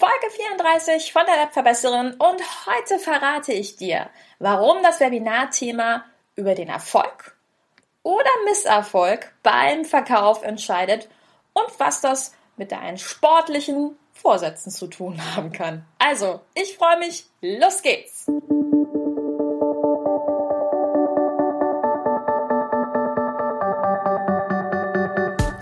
Folge 34 von der Webverbesserin und heute verrate ich dir, warum das Webinarthema über den Erfolg oder Misserfolg beim Verkauf entscheidet und was das mit deinen sportlichen Vorsätzen zu tun haben kann. Also, ich freue mich, los geht's!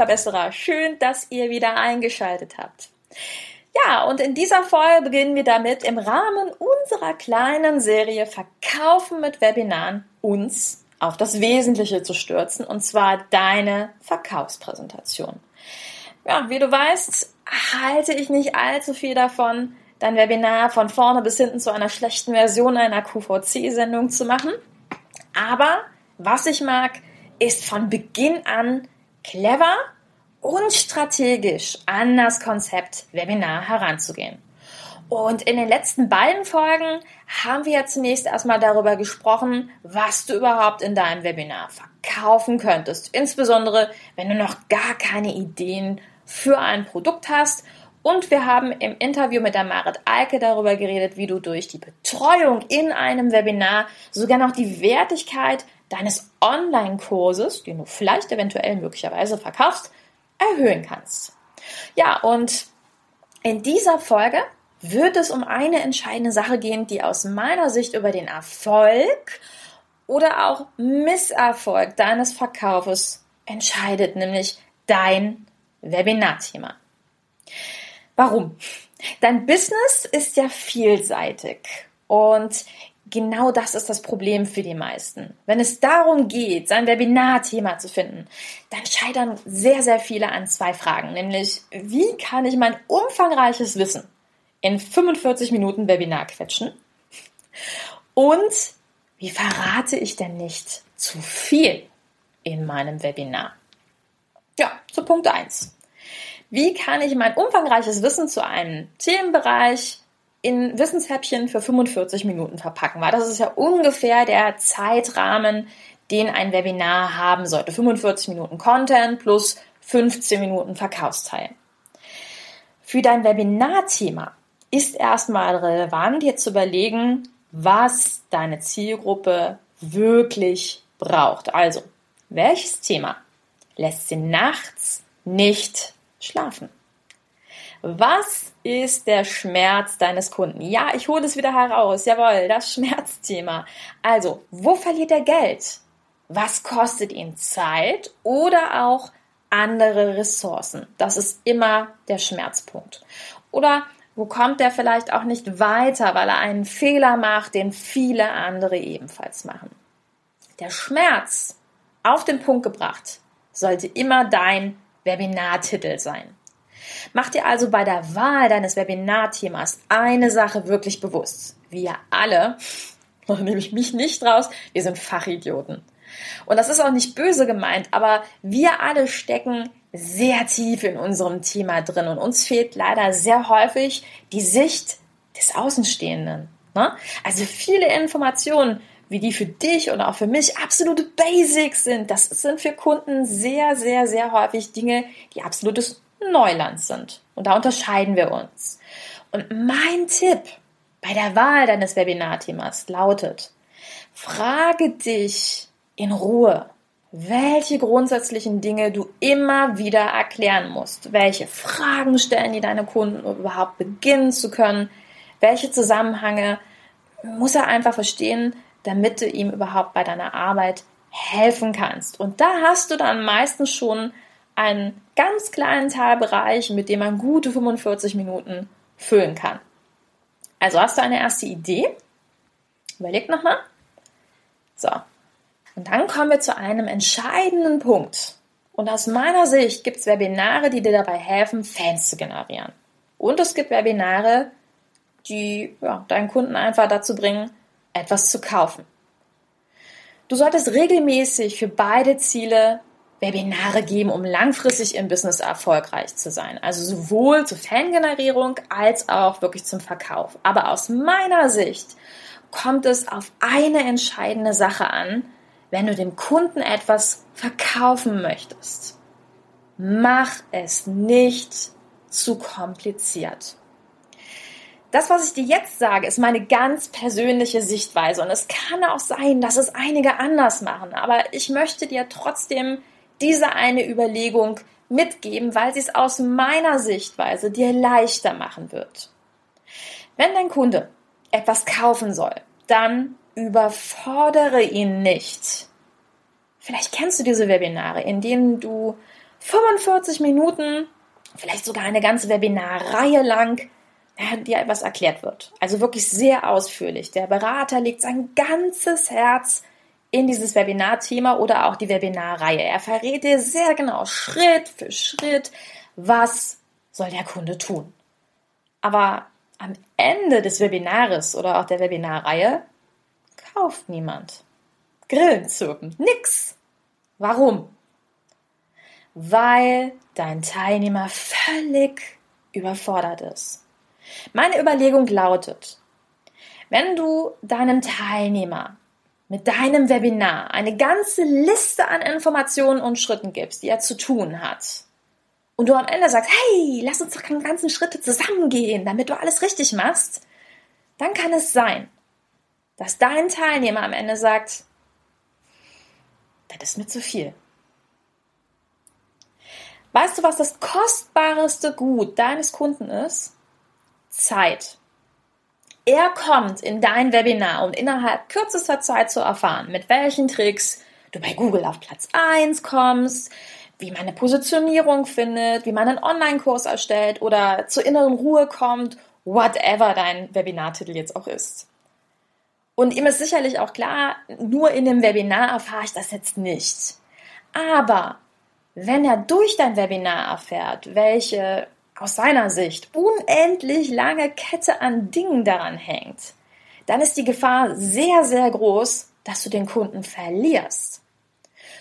Webverbesserer. Schön, dass ihr wieder eingeschaltet habt. Ja, und in dieser Folge beginnen wir damit, im Rahmen unserer kleinen Serie Verkaufen mit Webinaren uns auf das Wesentliche zu stürzen, und zwar deine Verkaufspräsentation. Ja, wie du weißt, halte ich nicht allzu viel davon, dein Webinar von vorne bis hinten zu einer schlechten Version einer QVC-Sendung zu machen. Aber was ich mag, ist von Beginn an clever und strategisch an das Konzept Webinar heranzugehen. Und in den letzten beiden Folgen haben wir ja zunächst erstmal darüber gesprochen, was du überhaupt in deinem Webinar verkaufen könntest. Insbesondere, wenn du noch gar keine Ideen für ein Produkt hast. Und wir haben im Interview mit der Marit Eike darüber geredet, wie du durch die Betreuung in einem Webinar sogar noch die Wertigkeit deines Online-Kurses, den du vielleicht eventuell möglicherweise verkaufst, erhöhen kannst. Ja, und in dieser Folge wird es um eine entscheidende Sache gehen, die aus meiner Sicht über den Erfolg oder auch Misserfolg deines Verkaufes entscheidet, nämlich dein Webinarthema. Warum? Dein Business ist ja vielseitig und genau das ist das Problem für die meisten. Wenn es darum geht, sein Webinarthema zu finden, dann scheitern sehr, sehr viele an zwei Fragen, nämlich wie kann ich mein umfangreiches Wissen in 45 Minuten Webinar quetschen und wie verrate ich denn nicht zu viel in meinem Webinar? Ja, zu Punkt 1. Wie kann ich mein umfangreiches Wissen zu einem Themenbereich in Wissenshäppchen für 45 Minuten verpacken war. Das ist ja ungefähr der Zeitrahmen, den ein Webinar haben sollte. 45 Minuten Content plus 15 Minuten Verkaufsteil. Für dein Webinarthema ist erstmal relevant, jetzt zu überlegen, was deine Zielgruppe wirklich braucht. Also, welches Thema lässt sie nachts nicht schlafen? Was ist der Schmerz deines Kunden? Ja, ich hole es wieder heraus. Jawohl, das Schmerzthema. Also, wo verliert er Geld? Was kostet ihn Zeit oder auch andere Ressourcen? Das ist immer der Schmerzpunkt. Oder wo kommt er vielleicht auch nicht weiter, weil er einen Fehler macht, den viele andere ebenfalls machen? Der Schmerz auf den Punkt gebracht sollte immer dein Webinartitel sein. Mach dir also bei der Wahl deines Webinarthemas eine Sache wirklich bewusst. Wir alle, da nehme ich mich nicht raus, wir sind Fachidioten. Und das ist auch nicht böse gemeint, aber wir alle stecken sehr tief in unserem Thema drin und uns fehlt leider sehr häufig die Sicht des Außenstehenden. Ne? Also viele Informationen, wie die für dich und auch für mich absolute Basics sind, das sind für Kunden sehr, sehr, sehr häufig Dinge, die absolutes Neuland sind. Und da unterscheiden wir uns. Und mein Tipp bei der Wahl deines Webinarthemas lautet, frage dich in Ruhe, welche grundsätzlichen Dinge du immer wieder erklären musst, welche Fragen stellen die deine Kunden, um überhaupt beginnen zu können, welche Zusammenhänge muss er einfach verstehen, damit du ihm überhaupt bei deiner Arbeit helfen kannst. Und da hast du dann meistens schon einen ganz kleinen Teilbereich, mit dem man gute 45 Minuten füllen kann. Also hast du eine erste Idee? Überleg nochmal. So. Und dann kommen wir zu einem entscheidenden Punkt. Und aus meiner Sicht gibt es Webinare, die dir dabei helfen, Fans zu generieren. Und es gibt Webinare, die ja, deinen Kunden einfach dazu bringen, etwas zu kaufen. Du solltest regelmäßig für beide Ziele Webinare geben, um langfristig im Business erfolgreich zu sein. Also sowohl zur Fangenerierung als auch wirklich zum Verkauf. Aber aus meiner Sicht kommt es auf eine entscheidende Sache an, wenn du dem Kunden etwas verkaufen möchtest. Mach es nicht zu kompliziert. Das, was ich dir jetzt sage, ist meine ganz persönliche Sichtweise und es kann auch sein, dass es einige anders machen, aber ich möchte dir trotzdem diese eine Überlegung mitgeben, weil sie es aus meiner Sichtweise dir leichter machen wird. Wenn dein Kunde etwas kaufen soll, dann überfordere ihn nicht. Vielleicht kennst du diese Webinare, in denen du 45 Minuten, vielleicht sogar eine ganze Webinarreihe lang dir etwas erklärt wird. Also wirklich sehr ausführlich. Der Berater legt sein ganzes Herz in dieses Webinarthema oder auch die Webinarreihe. Er verrät dir sehr genau Schritt für Schritt, was soll der Kunde tun. Aber am Ende des Webinares oder auch der Webinarreihe kauft niemand. Grillen zirpen, nix. Warum? Weil dein Teilnehmer völlig überfordert ist. Meine Überlegung lautet, wenn du deinem Teilnehmer mit deinem Webinar eine ganze Liste an Informationen und Schritten gibst, die er zu tun hat, und du am Ende sagst, hey, lass uns doch die ganzen Schritte zusammengehen, damit du alles richtig machst, dann kann es sein, dass dein Teilnehmer am Ende sagt, das ist mir zu viel. Weißt du, was das kostbarste Gut deines Kunden ist? Zeit. Er kommt in dein Webinar, um innerhalb kürzester Zeit zu erfahren, mit welchen Tricks du bei Google auf Platz 1 kommst, wie man eine Positionierung findet, wie man einen Online-Kurs erstellt oder zur inneren Ruhe kommt, whatever dein Webinartitel jetzt auch ist. Und ihm ist sicherlich auch klar, nur in dem Webinar erfahre ich das jetzt nicht. Aber wenn er durch dein Webinar erfährt, welche aus seiner Sicht unendlich lange Kette an Dingen daran hängt, dann ist die Gefahr sehr, sehr groß, dass du den Kunden verlierst.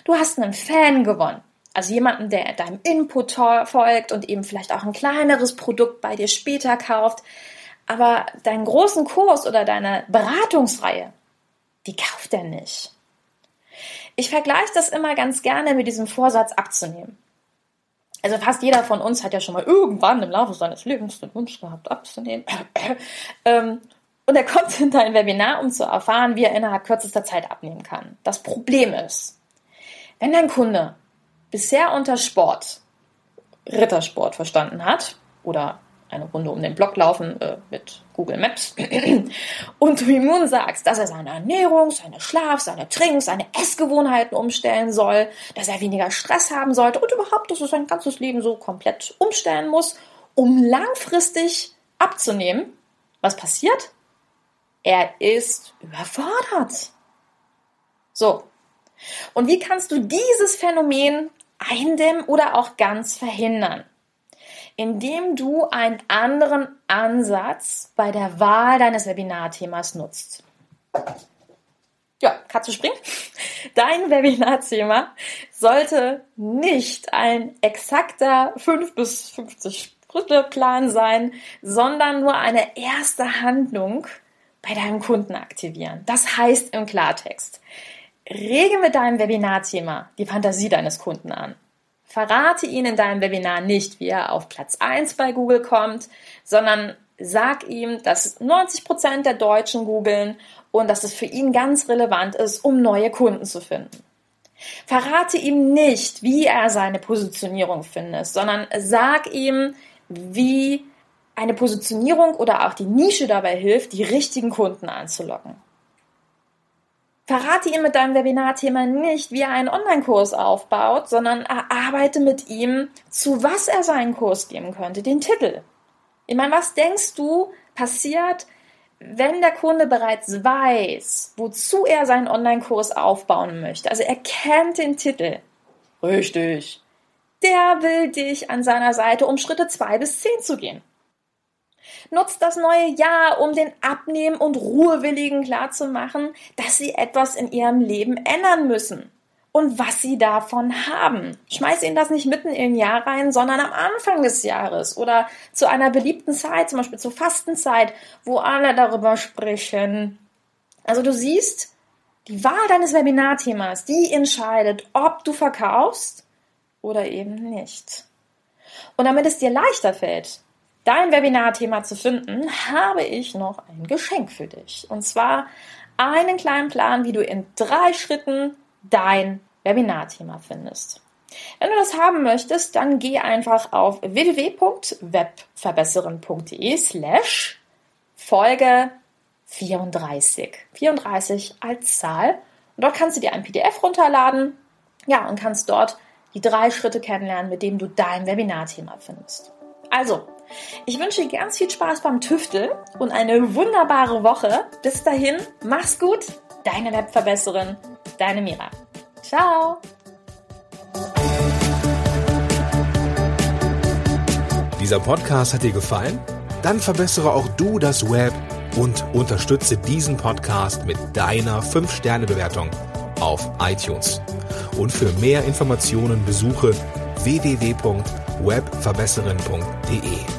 Du hast einen Fan gewonnen, also jemanden, der deinem Input folgt und eben vielleicht auch ein kleineres Produkt bei dir später kauft, aber deinen großen Kurs oder deine Beratungsreihe, die kauft er nicht. Ich vergleiche das immer ganz gerne mit diesem Vorsatz abzunehmen. Also fast jeder von uns hat ja schon mal irgendwann im Laufe seines Lebens den Wunsch gehabt, abzunehmen. ähm, und er kommt in dein Webinar, um zu erfahren, wie er innerhalb kürzester Zeit abnehmen kann. Das Problem ist, wenn dein Kunde bisher unter Sport Rittersport verstanden hat oder eine Runde um den Block laufen äh, mit Google Maps und du ihm nun sagst, dass er seine Ernährung, seine Schlaf, seine Trink, seine Essgewohnheiten umstellen soll, dass er weniger Stress haben sollte und überhaupt, dass er sein ganzes Leben so komplett umstellen muss, um langfristig abzunehmen, was passiert? Er ist überfordert. So. Und wie kannst du dieses Phänomen eindämmen oder auch ganz verhindern? Indem du einen anderen Ansatz bei der Wahl deines Webinarthemas nutzt. Ja, Katze springt. Dein Webinarthema sollte nicht ein exakter 5 bis 50 Schritte Plan sein, sondern nur eine erste Handlung bei deinem Kunden aktivieren. Das heißt im Klartext, rege mit deinem Webinarthema die Fantasie deines Kunden an. Verrate ihn in deinem Webinar nicht, wie er auf Platz 1 bei Google kommt, sondern sag ihm, dass 90 Prozent der Deutschen googeln und dass es für ihn ganz relevant ist, um neue Kunden zu finden. Verrate ihm nicht, wie er seine Positionierung findet, sondern sag ihm, wie eine Positionierung oder auch die Nische dabei hilft, die richtigen Kunden anzulocken. Verrate ihm mit deinem Webinarthema nicht, wie er einen Online-Kurs aufbaut, sondern erarbeite mit ihm, zu was er seinen Kurs geben könnte, den Titel. Ich meine, was denkst du passiert, wenn der Kunde bereits weiß, wozu er seinen Online-Kurs aufbauen möchte? Also er kennt den Titel. Richtig. Der will dich an seiner Seite, um Schritte zwei bis zehn zu gehen. Nutzt das neue Jahr, um den Abnehmen- und Ruhewilligen klarzumachen, dass sie etwas in ihrem Leben ändern müssen und was sie davon haben. Schmeiß ihnen das nicht mitten im Jahr rein, sondern am Anfang des Jahres oder zu einer beliebten Zeit, zum Beispiel zur Fastenzeit, wo alle darüber sprechen. Also du siehst, die Wahl deines Webinarthemas, die entscheidet, ob du verkaufst oder eben nicht. Und damit es dir leichter fällt, dein Webinarthema zu finden, habe ich noch ein Geschenk für dich. Und zwar einen kleinen Plan, wie du in drei Schritten dein Webinarthema findest. Wenn du das haben möchtest, dann geh einfach auf www.webverbesseren.de slash Folge 34. 34 als Zahl. Und dort kannst du dir ein PDF runterladen. Ja, und kannst dort die drei Schritte kennenlernen, mit denen du dein Webinarthema findest. Also, ich wünsche dir ganz viel Spaß beim Tüfteln und eine wunderbare Woche. Bis dahin, mach's gut. Deine Webverbesserin, deine Mira. Ciao! Dieser Podcast hat dir gefallen? Dann verbessere auch du das Web und unterstütze diesen Podcast mit deiner 5-Sterne-Bewertung auf iTunes. Und für mehr Informationen besuche www.webverbesserin.de.